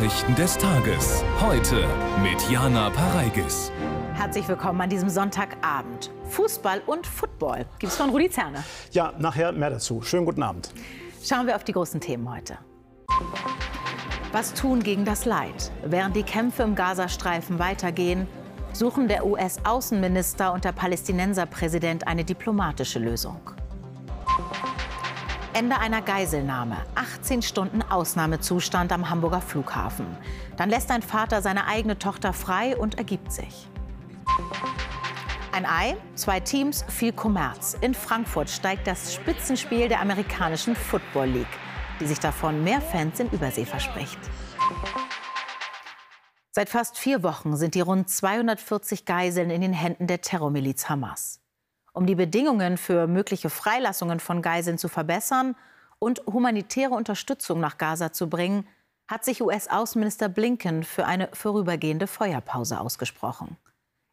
Nachrichten des Tages. Heute mit Jana Pareigis. Herzlich willkommen an diesem Sonntagabend. Fußball und Football gibt es von Rudi Zerne. Ja, nachher mehr dazu. Schönen guten Abend. Schauen wir auf die großen Themen heute. Was tun gegen das Leid? Während die Kämpfe im Gazastreifen weitergehen, suchen der US-Außenminister und der Palästinenserpräsident eine diplomatische Lösung. Ende einer Geiselnahme. 18 Stunden Ausnahmezustand am Hamburger Flughafen. Dann lässt ein Vater seine eigene Tochter frei und ergibt sich. Ein Ei, zwei Teams, viel Kommerz. In Frankfurt steigt das Spitzenspiel der amerikanischen Football League, die sich davon mehr Fans in Übersee verspricht. Seit fast vier Wochen sind die rund 240 Geiseln in den Händen der Terrormiliz Hamas. Um die Bedingungen für mögliche Freilassungen von Geiseln zu verbessern und humanitäre Unterstützung nach Gaza zu bringen, hat sich US-Außenminister Blinken für eine vorübergehende Feuerpause ausgesprochen.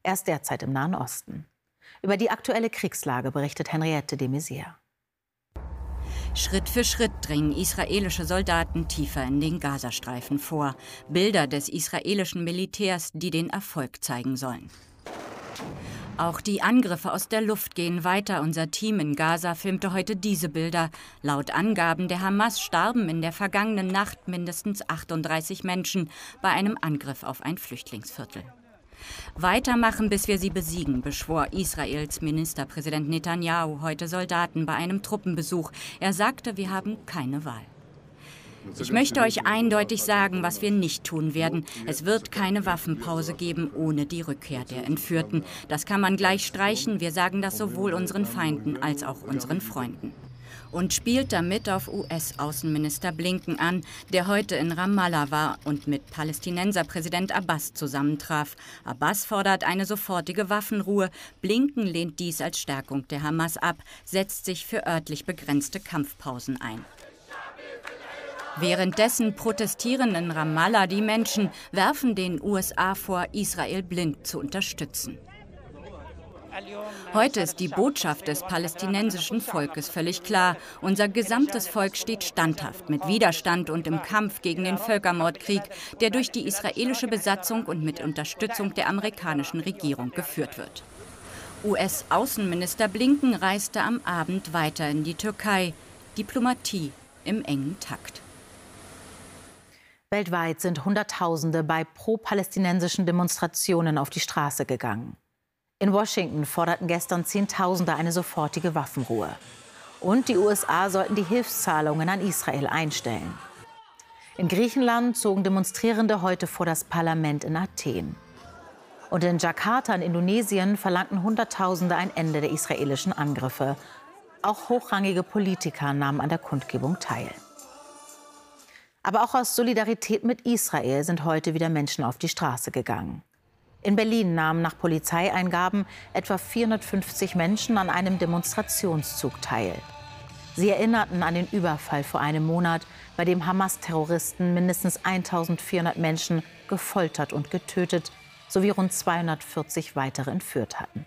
Er ist derzeit im Nahen Osten. Über die aktuelle Kriegslage berichtet Henriette de Maizière. Schritt für Schritt dringen israelische Soldaten tiefer in den Gazastreifen vor. Bilder des israelischen Militärs, die den Erfolg zeigen sollen. Auch die Angriffe aus der Luft gehen weiter. Unser Team in Gaza filmte heute diese Bilder. Laut Angaben der Hamas starben in der vergangenen Nacht mindestens 38 Menschen bei einem Angriff auf ein Flüchtlingsviertel. Weitermachen, bis wir sie besiegen, beschwor Israels Ministerpräsident Netanyahu heute Soldaten bei einem Truppenbesuch. Er sagte, wir haben keine Wahl. Ich möchte euch eindeutig sagen, was wir nicht tun werden. Es wird keine Waffenpause geben ohne die Rückkehr der Entführten. Das kann man gleich streichen. Wir sagen das sowohl unseren Feinden als auch unseren Freunden. Und spielt damit auf US-Außenminister Blinken an, der heute in Ramallah war und mit Palästinenserpräsident Abbas zusammentraf. Abbas fordert eine sofortige Waffenruhe. Blinken lehnt dies als Stärkung der Hamas ab, setzt sich für örtlich begrenzte Kampfpausen ein. Währenddessen protestieren in Ramallah die Menschen, werfen den USA vor, Israel blind zu unterstützen. Heute ist die Botschaft des palästinensischen Volkes völlig klar. Unser gesamtes Volk steht standhaft mit Widerstand und im Kampf gegen den Völkermordkrieg, der durch die israelische Besatzung und mit Unterstützung der amerikanischen Regierung geführt wird. US-Außenminister Blinken reiste am Abend weiter in die Türkei. Diplomatie im engen Takt. Weltweit sind Hunderttausende bei pro-palästinensischen Demonstrationen auf die Straße gegangen. In Washington forderten gestern Zehntausende eine sofortige Waffenruhe. Und die USA sollten die Hilfszahlungen an Israel einstellen. In Griechenland zogen Demonstrierende heute vor das Parlament in Athen. Und in Jakarta in Indonesien verlangten Hunderttausende ein Ende der israelischen Angriffe. Auch hochrangige Politiker nahmen an der Kundgebung teil. Aber auch aus Solidarität mit Israel sind heute wieder Menschen auf die Straße gegangen. In Berlin nahmen nach Polizeieingaben etwa 450 Menschen an einem Demonstrationszug teil. Sie erinnerten an den Überfall vor einem Monat, bei dem Hamas-Terroristen mindestens 1400 Menschen gefoltert und getötet sowie rund 240 weitere entführt hatten.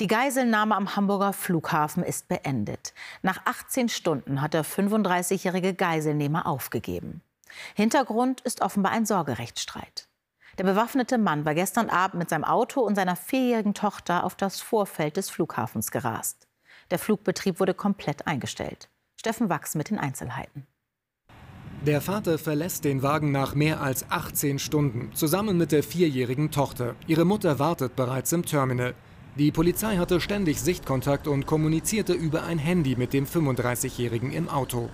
Die Geiselnahme am Hamburger Flughafen ist beendet. Nach 18 Stunden hat der 35-jährige Geiselnehmer aufgegeben. Hintergrund ist offenbar ein Sorgerechtsstreit. Der bewaffnete Mann war gestern Abend mit seinem Auto und seiner vierjährigen Tochter auf das Vorfeld des Flughafens gerast. Der Flugbetrieb wurde komplett eingestellt. Steffen Wachs mit den Einzelheiten. Der Vater verlässt den Wagen nach mehr als 18 Stunden, zusammen mit der vierjährigen Tochter. Ihre Mutter wartet bereits im Terminal. Die Polizei hatte ständig Sichtkontakt und kommunizierte über ein Handy mit dem 35-Jährigen im Auto.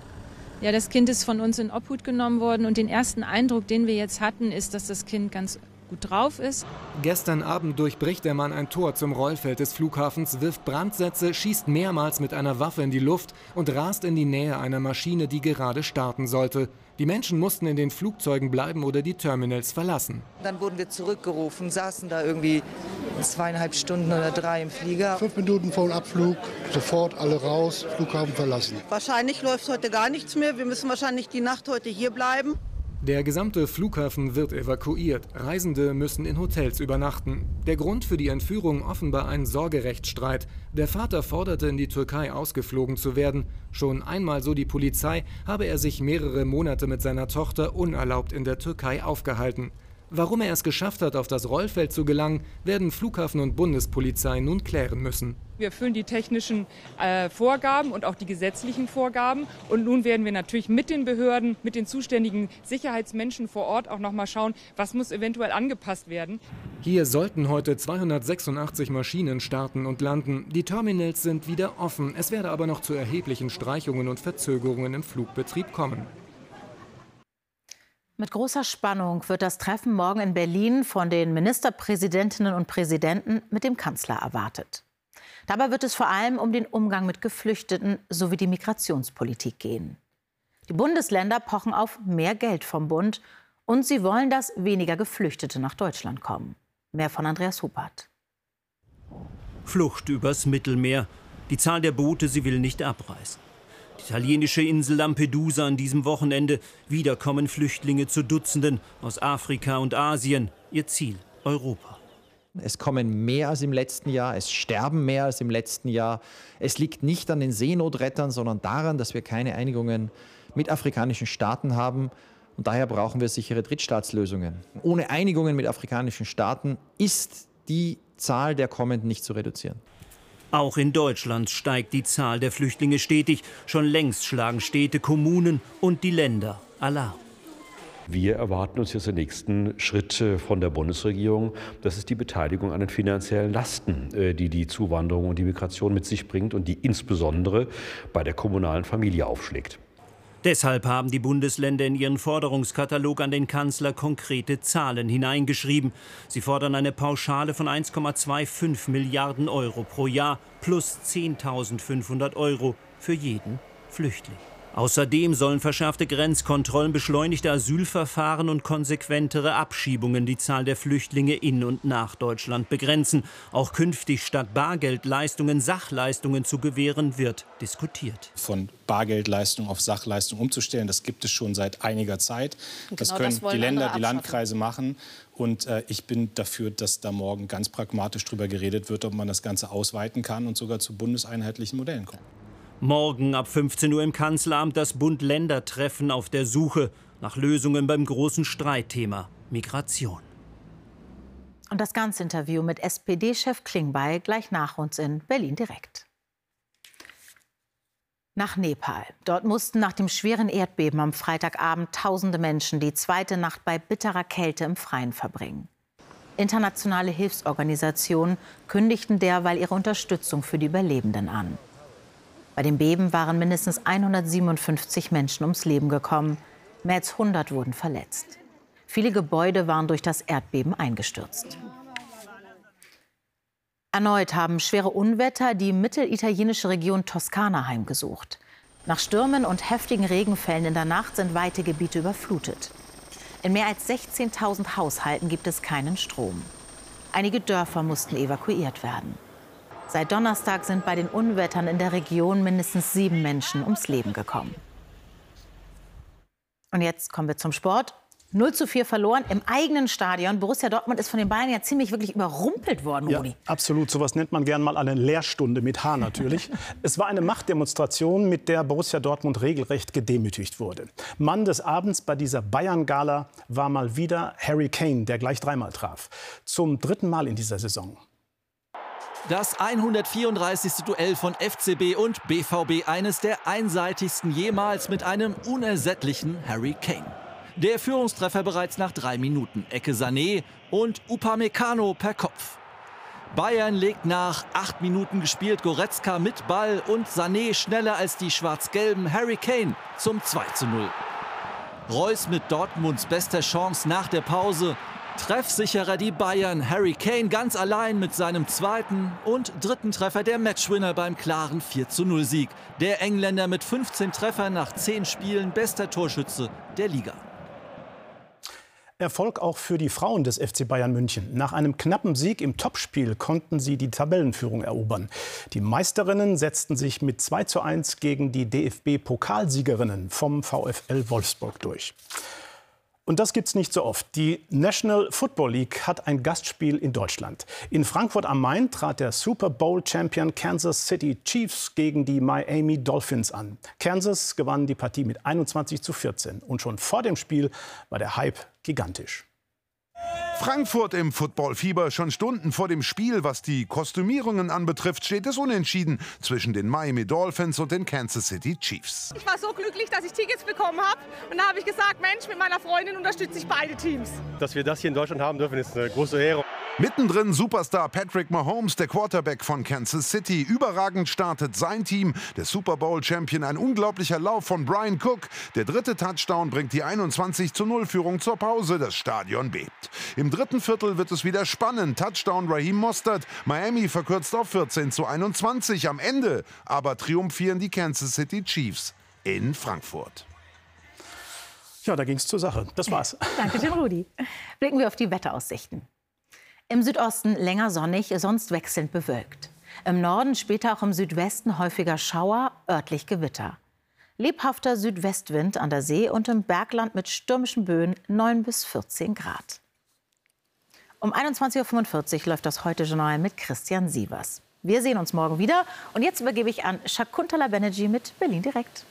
Ja, das Kind ist von uns in Obhut genommen worden und den ersten Eindruck, den wir jetzt hatten, ist, dass das Kind ganz gut drauf ist. Gestern Abend durchbricht der Mann ein Tor zum Rollfeld des Flughafens, wirft Brandsätze, schießt mehrmals mit einer Waffe in die Luft und rast in die Nähe einer Maschine, die gerade starten sollte. Die Menschen mussten in den Flugzeugen bleiben oder die Terminals verlassen. Dann wurden wir zurückgerufen, saßen da irgendwie zweieinhalb Stunden oder drei im Flieger. Fünf Minuten vor dem Abflug, sofort alle raus, Flughafen verlassen. Wahrscheinlich läuft heute gar nichts mehr. Wir müssen wahrscheinlich die Nacht heute hier bleiben. Der gesamte Flughafen wird evakuiert. Reisende müssen in Hotels übernachten. Der Grund für die Entführung offenbar ein Sorgerechtsstreit. Der Vater forderte, in die Türkei ausgeflogen zu werden. Schon einmal, so die Polizei, habe er sich mehrere Monate mit seiner Tochter unerlaubt in der Türkei aufgehalten. Warum er es geschafft hat, auf das Rollfeld zu gelangen, werden Flughafen und Bundespolizei nun klären müssen. Wir erfüllen die technischen äh, Vorgaben und auch die gesetzlichen Vorgaben. Und nun werden wir natürlich mit den Behörden, mit den zuständigen Sicherheitsmenschen vor Ort auch noch mal schauen, was muss eventuell angepasst werden. Hier sollten heute 286 Maschinen starten und landen. Die Terminals sind wieder offen. Es werde aber noch zu erheblichen Streichungen und Verzögerungen im Flugbetrieb kommen. Mit großer Spannung wird das Treffen morgen in Berlin von den Ministerpräsidentinnen und Präsidenten mit dem Kanzler erwartet. Dabei wird es vor allem um den Umgang mit Geflüchteten sowie die Migrationspolitik gehen. Die Bundesländer pochen auf mehr Geld vom Bund und sie wollen, dass weniger Geflüchtete nach Deutschland kommen. Mehr von Andreas Huppert. Flucht übers Mittelmeer. Die Zahl der Boote, sie will nicht abreißen. Italienische Insel Lampedusa an diesem Wochenende. Wieder kommen Flüchtlinge zu Dutzenden aus Afrika und Asien. Ihr Ziel Europa. Es kommen mehr als im letzten Jahr, es sterben mehr als im letzten Jahr. Es liegt nicht an den Seenotrettern, sondern daran, dass wir keine Einigungen mit afrikanischen Staaten haben. Und daher brauchen wir sichere Drittstaatslösungen. Ohne Einigungen mit afrikanischen Staaten ist die Zahl der Kommenden nicht zu reduzieren. Auch in Deutschland steigt die Zahl der Flüchtlinge stetig. Schon längst schlagen Städte, Kommunen und die Länder Alarm. Wir erwarten uns jetzt den nächsten Schritt von der Bundesregierung. Das ist die Beteiligung an den finanziellen Lasten, äh, die die Zuwanderung und die Migration mit sich bringt und die insbesondere bei der kommunalen Familie aufschlägt. Deshalb haben die Bundesländer in ihren Forderungskatalog an den Kanzler konkrete Zahlen hineingeschrieben. Sie fordern eine Pauschale von 1,25 Milliarden Euro pro Jahr plus 10.500 Euro für jeden Flüchtling. Außerdem sollen verschärfte Grenzkontrollen, beschleunigte Asylverfahren und konsequentere Abschiebungen die Zahl der Flüchtlinge in und nach Deutschland begrenzen. Auch künftig statt Bargeldleistungen Sachleistungen zu gewähren, wird diskutiert. Von Bargeldleistung auf Sachleistung umzustellen, das gibt es schon seit einiger Zeit. Genau das können das die Länder, die Landkreise machen. Und äh, ich bin dafür, dass da morgen ganz pragmatisch darüber geredet wird, ob man das Ganze ausweiten kann und sogar zu bundeseinheitlichen Modellen kommt. Morgen ab 15 Uhr im Kanzleramt das Bund-Länder-Treffen auf der Suche nach Lösungen beim großen Streitthema Migration. Und das ganze Interview mit SPD-Chef Klingbeil gleich nach uns in Berlin direkt. Nach Nepal. Dort mussten nach dem schweren Erdbeben am Freitagabend tausende Menschen die zweite Nacht bei bitterer Kälte im Freien verbringen. Internationale Hilfsorganisationen kündigten derweil ihre Unterstützung für die Überlebenden an. Bei dem Beben waren mindestens 157 Menschen ums Leben gekommen. Mehr als 100 wurden verletzt. Viele Gebäude waren durch das Erdbeben eingestürzt. Erneut haben schwere Unwetter die mittelitalienische Region Toskana heimgesucht. Nach Stürmen und heftigen Regenfällen in der Nacht sind weite Gebiete überflutet. In mehr als 16.000 Haushalten gibt es keinen Strom. Einige Dörfer mussten evakuiert werden. Seit Donnerstag sind bei den Unwettern in der Region mindestens sieben Menschen ums Leben gekommen. Und jetzt kommen wir zum Sport. 0 zu 4 verloren im eigenen Stadion. Borussia Dortmund ist von den Bayern ja ziemlich wirklich überrumpelt worden, ja, absolut. So was nennt man gern mal eine Lehrstunde mit H natürlich. es war eine Machtdemonstration, mit der Borussia Dortmund regelrecht gedemütigt wurde. Mann des Abends bei dieser Bayern-Gala war mal wieder Harry Kane, der gleich dreimal traf. Zum dritten Mal in dieser Saison. Das 134. Duell von FCB und BVB, eines der einseitigsten jemals mit einem unersättlichen Harry Kane. Der Führungstreffer bereits nach drei Minuten. Ecke Sané und Upamecano per Kopf. Bayern legt nach acht Minuten gespielt Goretzka mit Ball und Sané schneller als die schwarz-gelben Harry Kane zum 2 zu 0. Reus mit Dortmunds bester Chance nach der Pause Treffsicherer die Bayern. Harry Kane ganz allein mit seinem zweiten und dritten Treffer der Matchwinner beim klaren 40 Sieg. Der Engländer mit 15 Treffern nach 10 Spielen bester Torschütze der Liga. Erfolg auch für die Frauen des FC Bayern München. Nach einem knappen Sieg im Topspiel konnten sie die Tabellenführung erobern. Die Meisterinnen setzten sich mit 2 zu 1 gegen die DFB-Pokalsiegerinnen vom VfL Wolfsburg durch. Und das gibt's nicht so oft. Die National Football League hat ein Gastspiel in Deutschland. In Frankfurt am Main trat der Super Bowl Champion Kansas City Chiefs gegen die Miami Dolphins an. Kansas gewann die Partie mit 21 zu 14 und schon vor dem Spiel war der Hype gigantisch. Frankfurt im Footballfieber. Schon Stunden vor dem Spiel, was die Kostümierungen anbetrifft, steht es unentschieden zwischen den Miami Dolphins und den Kansas City Chiefs. Ich war so glücklich, dass ich Tickets bekommen habe. Und da habe ich gesagt, Mensch, mit meiner Freundin unterstütze ich beide Teams. Dass wir das hier in Deutschland haben dürfen, ist eine große Ehre. Mittendrin Superstar Patrick Mahomes, der Quarterback von Kansas City. Überragend startet sein Team. Der Super Bowl Champion, ein unglaublicher Lauf von Brian Cook. Der dritte Touchdown bringt die 21 zu 0 Führung zur Pause. Das Stadion bebt. Im dritten Viertel wird es wieder spannend. Touchdown Raheem Mostert. Miami verkürzt auf 14 zu 21 am Ende. Aber triumphieren die Kansas City Chiefs in Frankfurt. Ja, da ging es zur Sache. Das war's. Danke schön, Rudi. Blicken wir auf die Wetteraussichten. Im Südosten länger sonnig, sonst wechselnd bewölkt. Im Norden später auch im Südwesten häufiger Schauer, örtlich Gewitter. Lebhafter Südwestwind an der See und im Bergland mit stürmischen Böen 9 bis 14 Grad. Um 21.45 Uhr läuft das Heute-Journal mit Christian Sievers. Wir sehen uns morgen wieder. Und jetzt übergebe ich an Shakuntala Banerjee mit Berlin direkt.